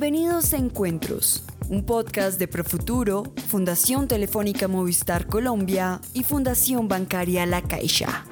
Bienvenidos a Encuentros, un podcast de Profuturo, Fundación Telefónica Movistar Colombia y Fundación Bancaria La Caixa.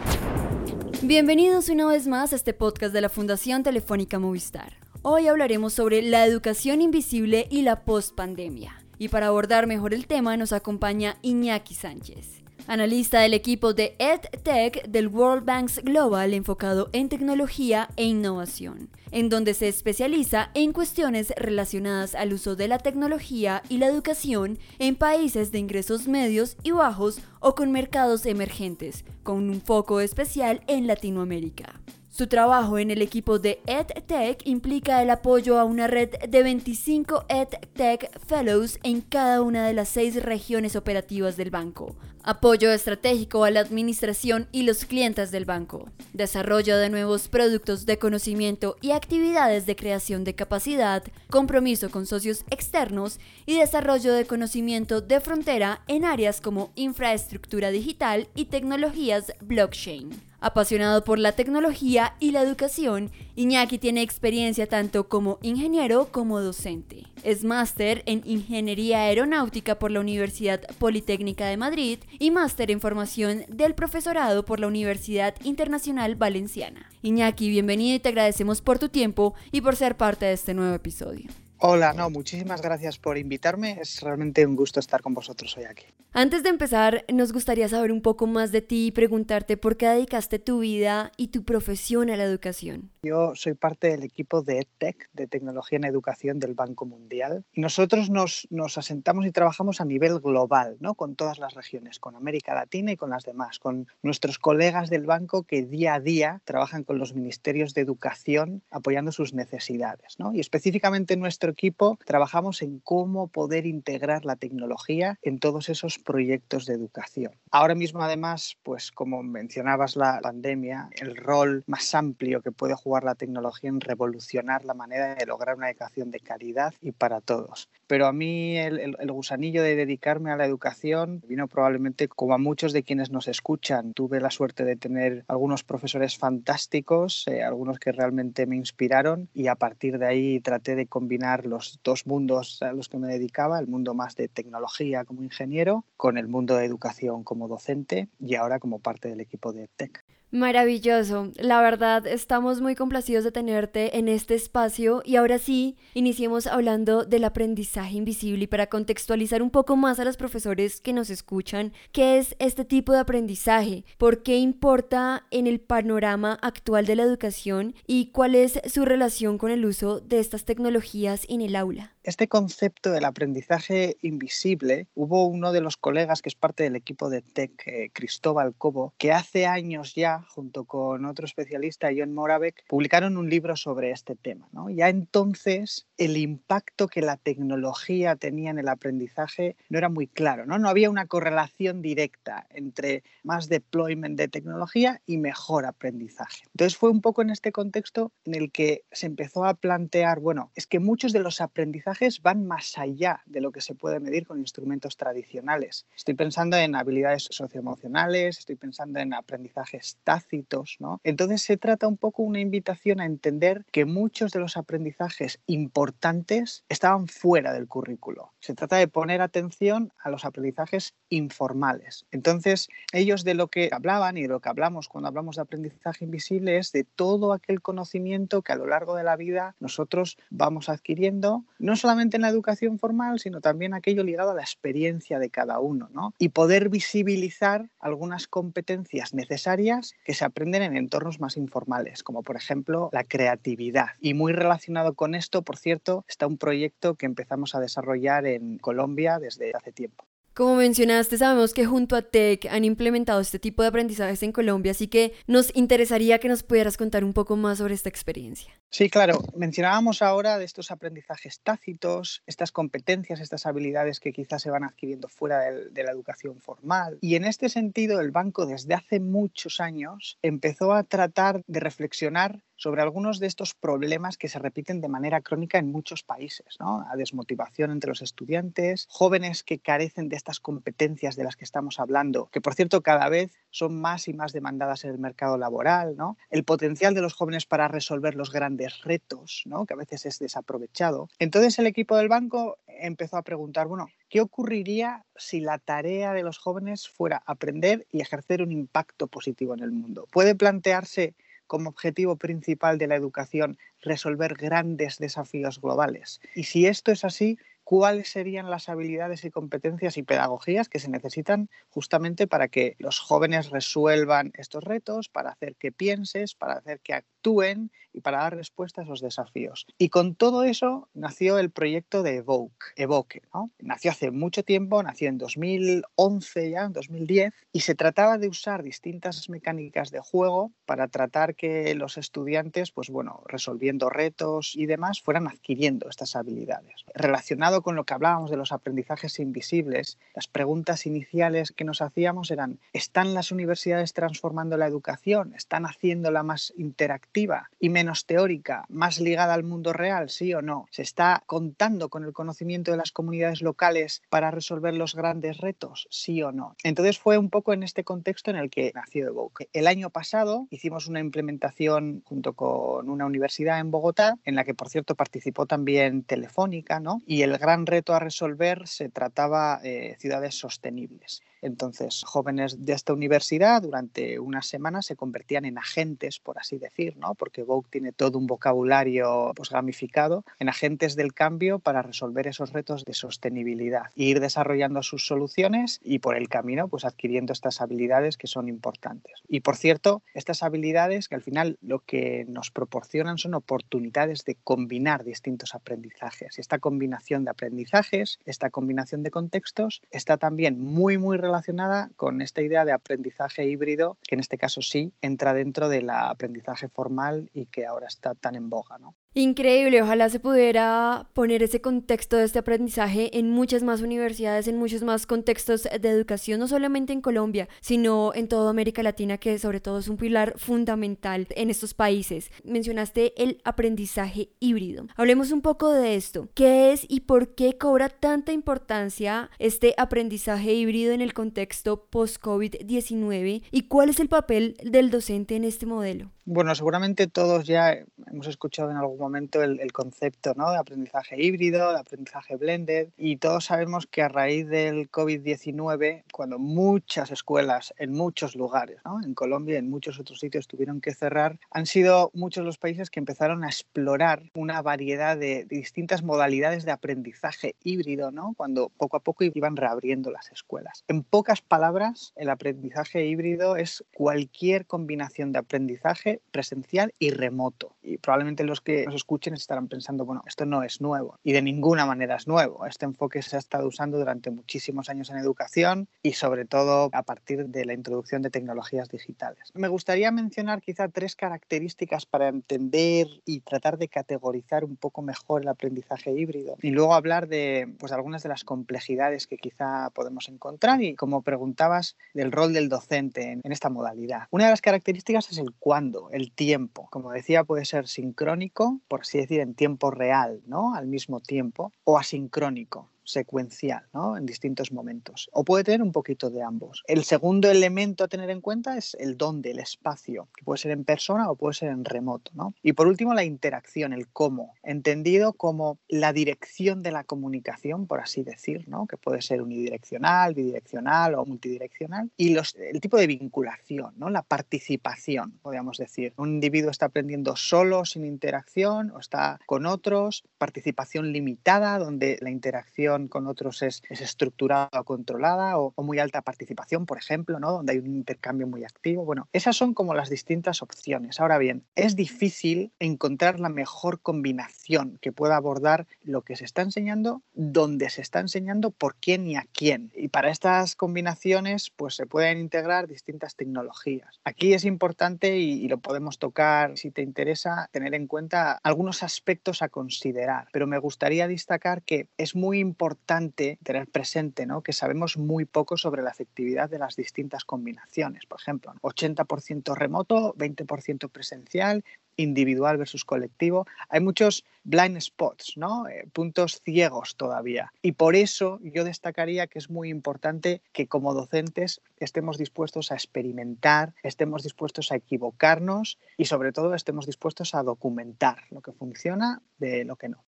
Bienvenidos una vez más a este podcast de la Fundación Telefónica Movistar. Hoy hablaremos sobre la educación invisible y la postpandemia. Y para abordar mejor el tema nos acompaña Iñaki Sánchez analista del equipo de EdTech del World Banks Global enfocado en tecnología e innovación, en donde se especializa en cuestiones relacionadas al uso de la tecnología y la educación en países de ingresos medios y bajos o con mercados emergentes, con un foco especial en Latinoamérica. Su trabajo en el equipo de EdTech implica el apoyo a una red de 25 EdTech Fellows en cada una de las seis regiones operativas del banco, apoyo estratégico a la administración y los clientes del banco, desarrollo de nuevos productos de conocimiento y actividades de creación de capacidad, compromiso con socios externos y desarrollo de conocimiento de frontera en áreas como infraestructura digital y tecnologías blockchain. Apasionado por la tecnología y la educación, Iñaki tiene experiencia tanto como ingeniero como docente. Es máster en Ingeniería Aeronáutica por la Universidad Politécnica de Madrid y máster en formación del profesorado por la Universidad Internacional Valenciana. Iñaki, bienvenido y te agradecemos por tu tiempo y por ser parte de este nuevo episodio. Hola, no, muchísimas gracias por invitarme. Es realmente un gusto estar con vosotros hoy aquí. Antes de empezar, nos gustaría saber un poco más de ti y preguntarte por qué dedicaste tu vida y tu profesión a la educación. Yo soy parte del equipo de EdTech, de Tecnología en Educación del Banco Mundial. Nosotros nos, nos asentamos y trabajamos a nivel global, ¿no? con todas las regiones, con América Latina y con las demás, con nuestros colegas del banco que día a día trabajan con los ministerios de educación apoyando sus necesidades. ¿no? Y específicamente nuestro equipo trabajamos en cómo poder integrar la tecnología en todos esos proyectos de educación. Ahora mismo, además, pues como mencionabas la pandemia, el rol más amplio que puede jugar la tecnología en revolucionar la manera de lograr una educación de calidad y para todos. Pero a mí el, gusanillo de dedicarme a la educación vino probablemente como a muchos de quienes nos escuchan. Tuve la suerte de tener algunos profesores fantásticos, eh, algunos que realmente me inspiraron y a partir de ahí traté de combinar los dos mundos a los que me dedicaba, el mundo más de tecnología como ingeniero, con el mundo de educación como docente y ahora como parte del equipo de Tech. Maravilloso, la verdad estamos muy complacidos de tenerte en este espacio y ahora sí, iniciemos hablando del aprendizaje invisible y para contextualizar un poco más a los profesores que nos escuchan, ¿qué es este tipo de aprendizaje? ¿Por qué importa en el panorama actual de la educación y cuál es su relación con el uso de estas tecnologías en el aula? Este concepto del aprendizaje invisible, hubo uno de los colegas que es parte del equipo de TEC, eh, Cristóbal Cobo, que hace años ya, junto con otro especialista, John Moravec, publicaron un libro sobre este tema. ¿no? Ya entonces el impacto que la tecnología tenía en el aprendizaje no era muy claro, ¿no? no había una correlación directa entre más deployment de tecnología y mejor aprendizaje. Entonces fue un poco en este contexto en el que se empezó a plantear, bueno, es que muchos de los aprendizajes van más allá de lo que se puede medir con instrumentos tradicionales. Estoy pensando en habilidades socioemocionales, estoy pensando en aprendizajes tácitos, ¿no? Entonces se trata un poco una invitación a entender que muchos de los aprendizajes importantes estaban fuera del currículo. Se trata de poner atención a los aprendizajes informales. Entonces, ellos de lo que hablaban y de lo que hablamos cuando hablamos de aprendizaje invisible es de todo aquel conocimiento que a lo largo de la vida nosotros vamos adquiriendo, no solamente en la educación formal, sino también aquello ligado a la experiencia de cada uno, ¿no? Y poder visibilizar algunas competencias necesarias que se aprenden en entornos más informales, como por ejemplo la creatividad. Y muy relacionado con esto, por cierto, está un proyecto que empezamos a desarrollar en Colombia desde hace tiempo. Como mencionaste, sabemos que junto a TEC han implementado este tipo de aprendizajes en Colombia, así que nos interesaría que nos pudieras contar un poco más sobre esta experiencia. Sí, claro. Mencionábamos ahora de estos aprendizajes tácitos, estas competencias, estas habilidades que quizás se van adquiriendo fuera de, la educación formal. Y en este sentido, el banco desde hace muchos años empezó a tratar de reflexionar sobre algunos de estos problemas que se repiten de manera crónica en muchos países, ¿no? A desmotivación entre los estudiantes, jóvenes que carecen de estas competencias de las que estamos hablando, que por cierto cada vez son más y más demandadas en el mercado laboral, ¿no? el potencial de los jóvenes para resolver los grandes retos, ¿no? que a veces es desaprovechado. Entonces el equipo del banco empezó a preguntar, bueno, ¿qué ocurriría si la tarea de los jóvenes fuera aprender y ejercer un impacto positivo en el mundo? ¿Puede plantearse como objetivo principal de la educación resolver grandes desafíos globales? Y si esto es así, cuáles serían las habilidades y competencias y pedagogías que se necesitan justamente para que los jóvenes resuelvan estos retos, para hacer que pienses, para hacer que actúen y para dar respuesta a esos desafíos. Y con todo eso nació el proyecto de Evoke. Evoque ¿no? Nació hace mucho tiempo, nació en 2011 ya, en 2010, y se trataba de usar distintas mecánicas de juego para tratar que los estudiantes, pues bueno, resolviendo retos y demás, fueran adquiriendo estas habilidades. Relacionado con lo que hablábamos de los aprendizajes invisibles, las preguntas iniciales que nos hacíamos eran, ¿están las universidades transformando la educación? ¿Están haciéndola más interactiva y menos teórica, más ligada al mundo real, sí o no? ¿Se está contando con el conocimiento de las comunidades locales para resolver los grandes retos, sí o no? Entonces fue un poco en este contexto en el que nació Evoque. El año pasado hicimos una implementación junto con una universidad en Bogotá, en la que por cierto participó también Telefónica, ¿no? Y el gran reto a resolver se trataba eh, ciudades sostenibles. Entonces, jóvenes de esta universidad durante unas semanas se convertían en agentes, por así decir, ¿no? porque Vogue tiene todo un vocabulario pues, gamificado, en agentes del cambio para resolver esos retos de sostenibilidad e ir desarrollando sus soluciones y por el camino pues adquiriendo estas habilidades que son importantes. Y por cierto, estas habilidades que al final lo que nos proporcionan son oportunidades de combinar distintos aprendizajes. Y esta combinación de aprendizajes, esta combinación de contextos está también muy, muy relacionada relacionada con esta idea de aprendizaje híbrido, que en este caso sí entra dentro del aprendizaje formal y que ahora está tan en boga. ¿no? Increíble, ojalá se pudiera poner ese contexto de este aprendizaje en muchas más universidades, en muchos más contextos de educación, no solamente en Colombia, sino en toda América Latina, que sobre todo es un pilar fundamental en estos países. Mencionaste el aprendizaje híbrido. Hablemos un poco de esto. ¿Qué es y por qué cobra tanta importancia este aprendizaje híbrido en el contexto post-COVID-19 y cuál es el papel del docente en este modelo? Bueno, seguramente todos ya hemos escuchado en algún momento el, concepto ¿no? de aprendizaje híbrido, de aprendizaje blended, y todos sabemos que a raíz del COVID-19, cuando muchas escuelas en muchos lugares, ¿no? en Colombia y en muchos otros sitios tuvieron que cerrar, han sido muchos los países que empezaron a explorar una variedad de, distintas modalidades de aprendizaje híbrido, ¿no? cuando poco a poco iban reabriendo las escuelas. En pocas palabras, el aprendizaje híbrido es cualquier combinación de aprendizaje presencial y remoto. Y probablemente los que nos escuchen estarán pensando, bueno, esto no es nuevo y de ninguna manera es nuevo. Este enfoque se ha estado usando durante muchísimos años en educación y sobre todo a partir de la introducción de tecnologías digitales. Me gustaría mencionar quizá tres características para entender y tratar de categorizar un poco mejor el aprendizaje híbrido y luego hablar de pues, algunas de las complejidades que quizá podemos encontrar y como preguntabas del rol del docente en esta modalidad. Una de las características es el cuándo el tiempo. Como decía, puede ser sincrónico, por así decir, en tiempo real, ¿no? Al mismo tiempo, o asincrónico, secuencial ¿no? en distintos momentos. O puede tener un poquito de ambos. El segundo elemento a tener en cuenta es el dónde, el espacio, que puede ser en persona o puede ser en remoto. ¿no? Y por último, la interacción, el cómo, entendido como la dirección de la comunicación, por así decir, ¿no? que puede ser unidireccional, bidireccional o multidireccional. Y los, el tipo de vinculación, ¿no? la participación, podríamos decir. Un individuo está aprendiendo solo, sin interacción, o está con otros, participación limitada, donde la interacción con otros es, es estructurada o controlada o, muy alta participación, por ejemplo, ¿no? donde hay un intercambio muy activo. Bueno, esas son como las distintas opciones. Ahora bien, es difícil encontrar la mejor combinación que pueda abordar lo que se está enseñando, dónde se está enseñando, por quién y a quién. Y para estas combinaciones, pues se pueden integrar distintas tecnologías. Aquí es importante y, y lo podemos tocar si te interesa, tener en cuenta algunos aspectos a considerar, pero me gustaría destacar que es muy importante importante tener presente ¿no? que sabemos muy poco sobre la efectividad de las distintas combinaciones. Por ejemplo, 80% remoto, 20% presencial individual versus colectivo. Hay muchos blind spots, ¿no? Eh, puntos ciegos todavía. Y por eso yo destacaría que es muy importante que como docentes estemos dispuestos a experimentar, estemos dispuestos a equivocarnos y sobre todo estemos dispuestos a documentar lo que funciona de lo que no.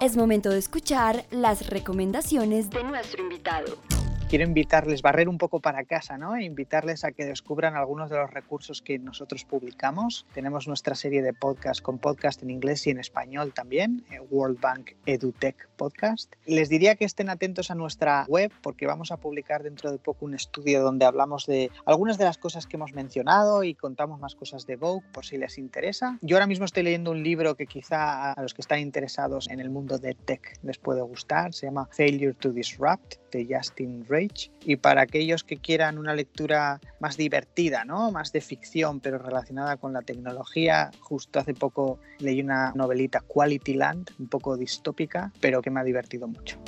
Es momento de escuchar las recomendaciones de nuestro invitado quiero invitarles, barrer un poco para casa, ¿no? E invitarles a que descubran algunos de los recursos que nosotros publicamos. Tenemos nuestra serie de podcast con podcast en inglés y en español también, eh, World Bank EduTech Podcast. Les diría que estén atentos a nuestra web porque vamos a publicar dentro de poco un estudio donde hablamos de algunas de las cosas que hemos mencionado y contamos más cosas de Vogue por si les interesa. Yo ahora mismo estoy leyendo un libro que quizá a los que están interesados en el mundo de tech les puede gustar. Se llama Failure to Disrupt de Justin Rage. Y para aquellos que quieran una lectura más divertida, ¿no? más de ficción, pero relacionada con la tecnología, justo hace poco leí una novelita Quality Land, un poco distópica, pero que me ha divertido mucho.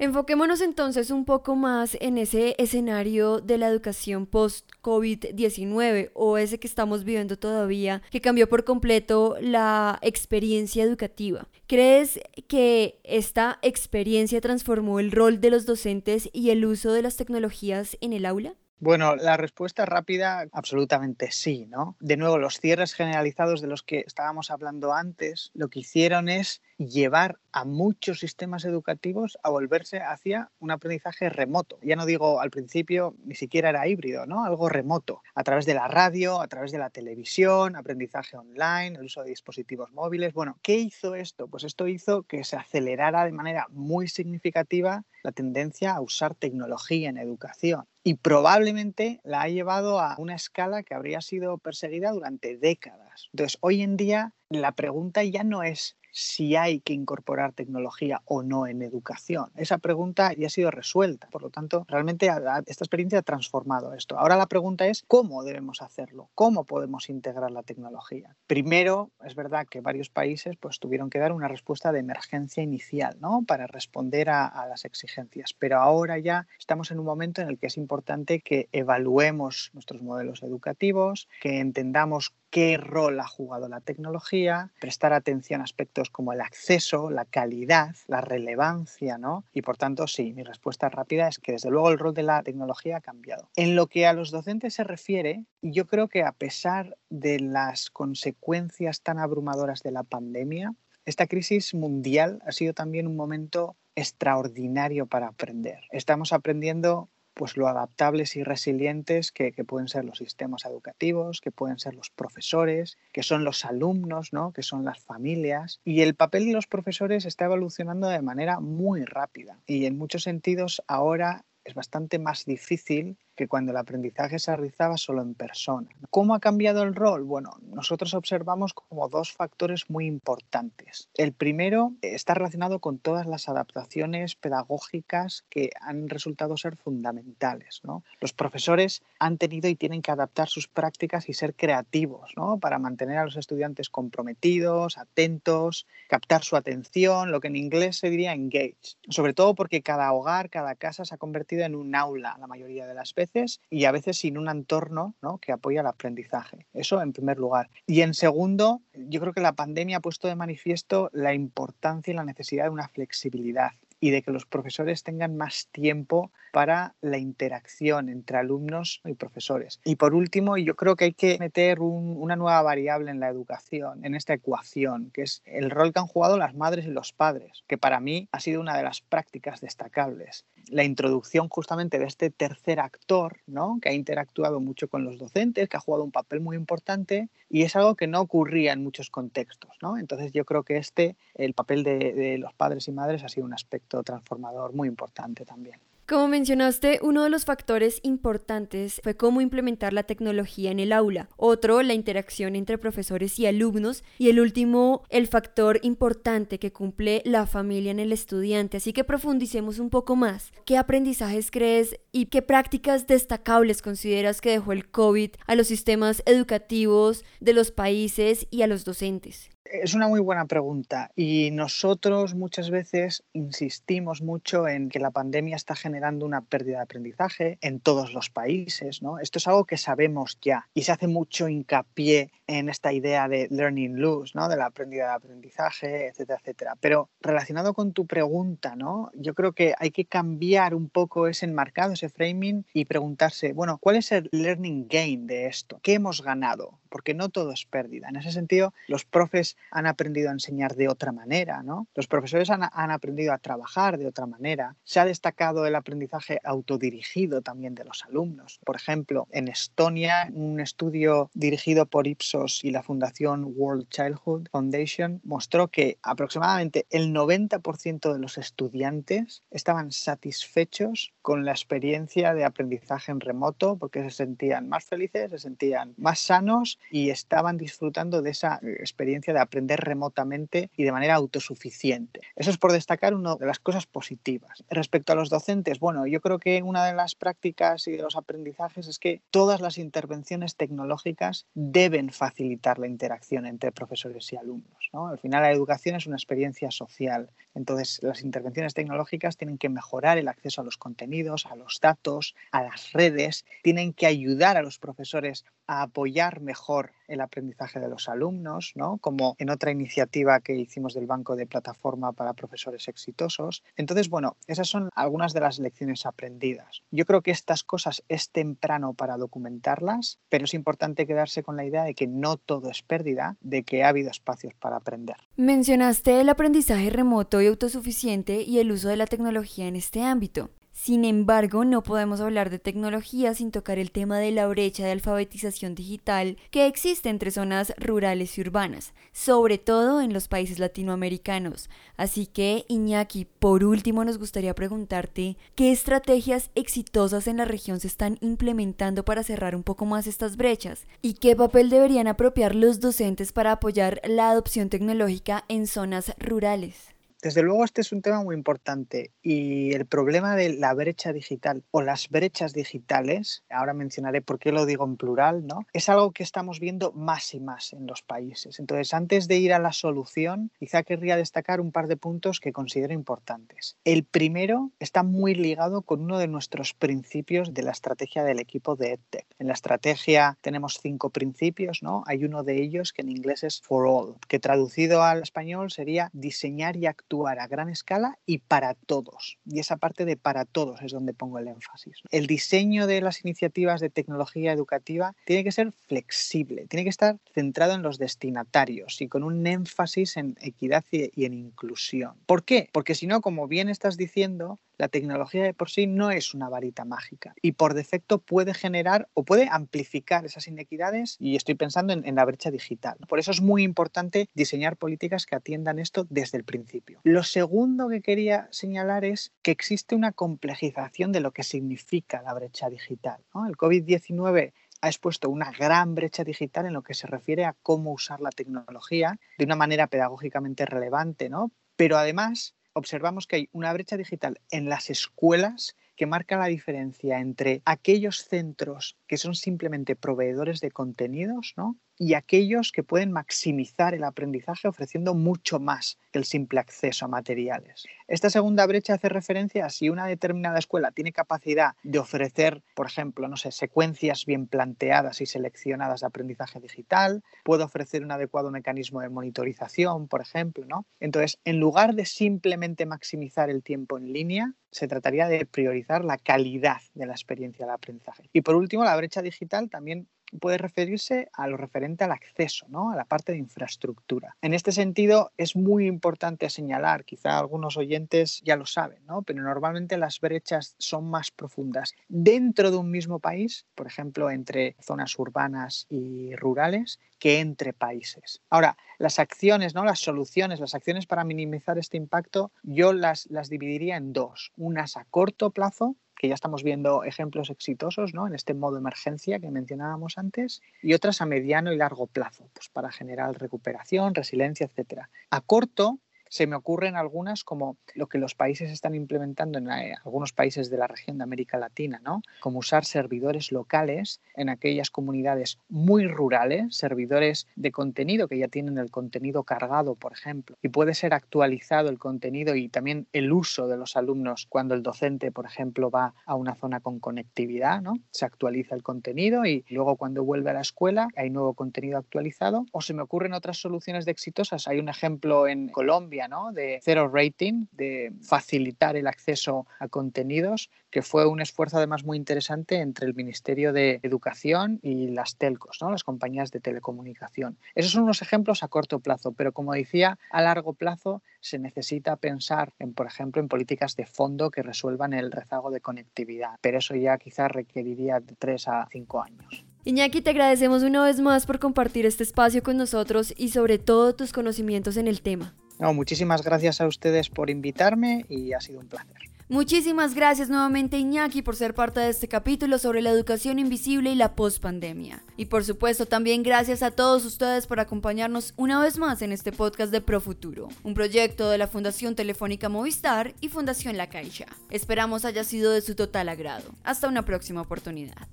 Enfoquémonos entonces un poco más en ese escenario de la educación post-COVID-19 o ese que estamos viviendo todavía, que cambió por completo la experiencia educativa. ¿Crees que esta experiencia transformó el rol de los docentes y el uso de las tecnologías en el aula? Bueno, la respuesta rápida, absolutamente sí, ¿no? De nuevo, los cierres generalizados de los que estábamos hablando antes, lo que hicieron es llevar a muchos sistemas educativos a volverse hacia un aprendizaje remoto. Ya no digo al principio, ni siquiera era híbrido, ¿no? Algo remoto, a través de la radio, a través de la televisión, aprendizaje online, el uso de dispositivos móviles. Bueno, ¿qué hizo esto? Pues esto hizo que se acelerara de manera muy significativa la tendencia a usar tecnología en educación y probablemente la ha llevado a una escala que habría sido perseguida durante décadas. Entonces, hoy en día la pregunta ya no es si hay que incorporar tecnología o no en educación. Esa pregunta ya ha sido resuelta. Por lo tanto, realmente esta experiencia ha transformado esto. Ahora la pregunta es cómo debemos hacerlo, cómo podemos integrar la tecnología. Primero, es verdad que varios países pues, tuvieron que dar una respuesta de emergencia inicial ¿no? para responder a, a las exigencias, pero ahora ya estamos en un momento en el que es importante que evaluemos nuestros modelos educativos, que entendamos qué rol ha jugado la tecnología, prestar atención a aspectos como el acceso, la calidad, la relevancia, ¿no? Y por tanto, sí, mi respuesta rápida es que desde luego el rol de la tecnología ha cambiado. En lo que a los docentes se refiere, yo creo que a pesar de las consecuencias tan abrumadoras de la pandemia, esta crisis mundial ha sido también un momento extraordinario para aprender. Estamos aprendiendo pues lo adaptables y resilientes que, pueden ser los sistemas educativos, que pueden ser los profesores, que son los alumnos, ¿no? que son las familias. Y el papel de los profesores está evolucionando de manera muy rápida. Y en muchos sentidos ahora es bastante más difícil que cuando el aprendizaje se realizaba solo en persona. ¿Cómo ha cambiado el rol? Bueno, nosotros observamos como dos factores muy importantes. El primero está relacionado con todas las adaptaciones pedagógicas que han resultado ser fundamentales. Los profesores han tenido y tienen que adaptar sus prácticas y ser creativos para mantener a los estudiantes comprometidos, atentos, captar su atención, lo que en inglés se diría engage. Sobre todo porque cada hogar, cada casa se ha convertido en un aula la mayoría de las veces y a veces sin un entorno que apoya el aprendizaje. Eso en primer lugar. Y en segundo, yo creo que la pandemia ha puesto de manifiesto la importancia y la necesidad de una flexibilidad y de que los profesores tengan más tiempo para la interacción entre alumnos y profesores. Y por último, yo creo que hay que meter una nueva variable en la educación, en esta ecuación, que es el rol que han jugado las madres y los padres, que para mí ha sido una de las prácticas destacables. La introducción justamente de este tercer actor, ¿no? que ha interactuado mucho con los docentes, que ha jugado un papel muy importante y es algo que no ocurría en muchos contextos. ¿no? Entonces yo creo que este, el papel de los padres y madres ha sido un aspecto transformador muy importante también. Como mencionaste, uno de los factores importantes fue cómo implementar la tecnología en el aula, otro la interacción entre profesores y alumnos y el último el factor importante que cumple la familia en el estudiante. Así que profundicemos un poco más. ¿Qué aprendizajes crees y qué prácticas destacables consideras que dejó el COVID a los sistemas educativos de los países y a los docentes? Es una muy buena pregunta y nosotros muchas veces insistimos mucho en que la pandemia está generando una pérdida de aprendizaje en todos los países, ¿no? Esto es algo que sabemos ya y se hace mucho hincapié en esta idea de learning loss, ¿no? De la pérdida de aprendizaje, etcétera, etcétera. Pero relacionado con tu pregunta, ¿no? Yo creo que hay que cambiar un poco ese enmarcado, ese framing y preguntarse, bueno, ¿cuál es el learning gain de esto? ¿Qué hemos ganado? Porque no todo es pérdida. En ese sentido, los profes han aprendido a enseñar de otra manera, ¿no? Los profesores han, aprendido a trabajar de otra manera. Se ha destacado el aprendizaje autodirigido también de los alumnos. Por ejemplo, en Estonia, un estudio dirigido por Ipsos y la Fundación World Childhood Foundation mostró que aproximadamente el 90% de los estudiantes estaban satisfechos con la experiencia de aprendizaje en remoto porque se sentían más felices, se sentían más sanos y estaban disfrutando de esa experiencia de aprender remotamente y de manera autosuficiente. Eso es por destacar una de las cosas positivas. Respecto a los docentes, bueno, yo creo que una de las prácticas y de los aprendizajes es que todas las intervenciones tecnológicas deben facilitar la interacción entre profesores y alumnos. ¿no? Al final la educación es una experiencia social, entonces las intervenciones tecnológicas tienen que mejorar el acceso a los contenidos, a los datos, a las redes, tienen que ayudar a los profesores a apoyar mejor el aprendizaje de los alumnos, ¿no? como en otra iniciativa que hicimos del Banco de Plataforma para Profesores Exitosos. Entonces, bueno, esas son algunas de las lecciones aprendidas. Yo creo que estas cosas es temprano para documentarlas, pero es importante quedarse con la idea de que no todo es pérdida, de que ha habido espacios para aprender. Mencionaste el aprendizaje remoto y autosuficiente y el uso de la tecnología en este ámbito. Sin embargo, no podemos hablar de tecnología sin tocar el tema de la brecha de alfabetización digital que existe entre zonas rurales y urbanas, sobre todo en los países latinoamericanos. Así que, Iñaki, por último nos gustaría preguntarte qué estrategias exitosas en la región se están implementando para cerrar un poco más estas brechas y qué papel deberían apropiar los docentes para apoyar la adopción tecnológica en zonas rurales. Desde luego este es un tema muy importante y el problema de la brecha digital o las brechas digitales, ahora mencionaré por qué lo digo en plural, ¿no? Es algo que estamos viendo más y más en los países. Entonces, antes de ir a la solución, quizá querría destacar un par de puntos que considero importantes. El primero está muy ligado con uno de nuestros principios de la estrategia del equipo de EdTech. En la estrategia tenemos cinco principios, ¿no? Hay uno de ellos que en inglés es for all, que traducido al español sería diseñar y actuar actuar a gran escala y para todos. Y esa parte de para todos es donde pongo el énfasis. El diseño de las iniciativas de tecnología educativa tiene que ser flexible, tiene que estar centrado en los destinatarios y con un énfasis en equidad y en inclusión. ¿Por qué? Porque si no, como bien estás diciendo, la tecnología de por sí no es una varita mágica y por defecto puede generar o puede amplificar esas inequidades y estoy pensando en, la brecha digital. Por eso es muy importante diseñar políticas que atiendan esto desde el principio. Lo segundo que quería señalar es que existe una complejización de lo que significa la brecha digital. El COVID-19 ha expuesto una gran brecha digital en lo que se refiere a cómo usar la tecnología de una manera pedagógicamente relevante, ¿no? Pero además observamos que hay una brecha digital en las escuelas que marca la diferencia entre aquellos centros que son simplemente proveedores de contenidos ¿no? y aquellos que pueden maximizar el aprendizaje ofreciendo mucho más que el simple acceso a materiales. Esta segunda brecha hace referencia a si una determinada escuela tiene capacidad de ofrecer, por ejemplo, no sé, secuencias bien planteadas y seleccionadas de aprendizaje digital, puede ofrecer un adecuado mecanismo de monitorización, por ejemplo, ¿no? Entonces, en lugar de simplemente maximizar el tiempo en línea, se trataría de priorizar la calidad de la experiencia del aprendizaje. Y por último, la brecha digital también puede referirse a lo referente al acceso, ¿no? a la parte de infraestructura. En este sentido, es muy importante señalar, quizá algunos oyentes ya lo saben, ¿no? pero normalmente las brechas son más profundas dentro de un mismo país, por ejemplo, entre zonas urbanas y rurales, que entre países. Ahora, las acciones, ¿no? las soluciones, las acciones para minimizar este impacto, yo las, las dividiría en dos. Unas a corto plazo, que ya estamos viendo ejemplos exitosos ¿no? en este modo emergencia que mencionábamos antes, y otras a mediano y largo plazo, pues para generar recuperación, resiliencia, etc. A corto, Se me ocurren algunas como lo que los países están implementando en eh, algunos países de la región de América Latina, ¿no? Como usar servidores locales en aquellas comunidades muy rurales, servidores de contenido que ya tienen el contenido cargado, por ejemplo, y puede ser actualizado el contenido y también el uso de los alumnos cuando el docente, por ejemplo, va a una zona con conectividad, ¿no? Se actualiza el contenido y luego cuando vuelve a la escuela hay nuevo contenido actualizado. O se me ocurren otras soluciones de exitosas. Hay un ejemplo en Colombia, ¿no? De cero rating, de facilitar el acceso a contenidos, que fue un esfuerzo además muy interesante entre el Ministerio de Educación y las telcos, ¿no? Las compañías de telecomunicación. Esos son unos ejemplos a corto plazo, pero como decía, a largo plazo se necesita pensar en, por ejemplo, en políticas de fondo que resuelvan el rezago de conectividad, pero eso ya quizás requeriría de tres a cinco años. Iñaki, te agradecemos una vez más por compartir este espacio con nosotros y sobre todo tus conocimientos en el tema. No, muchísimas gracias a ustedes por invitarme y ha sido un placer. Muchísimas gracias nuevamente Iñaki por ser parte de este capítulo sobre la educación invisible y la pospandemia. Y por supuesto también gracias a todos ustedes por acompañarnos una vez más en este podcast de Profuturo, un proyecto de la Fundación Telefónica Movistar y Fundación La Caixa. Esperamos haya sido de su total agrado. Hasta una próxima oportunidad.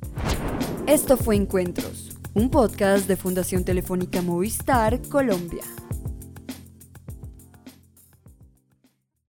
Esto fue Encuentros, un podcast de Fundación Telefónica Movistar Colombia.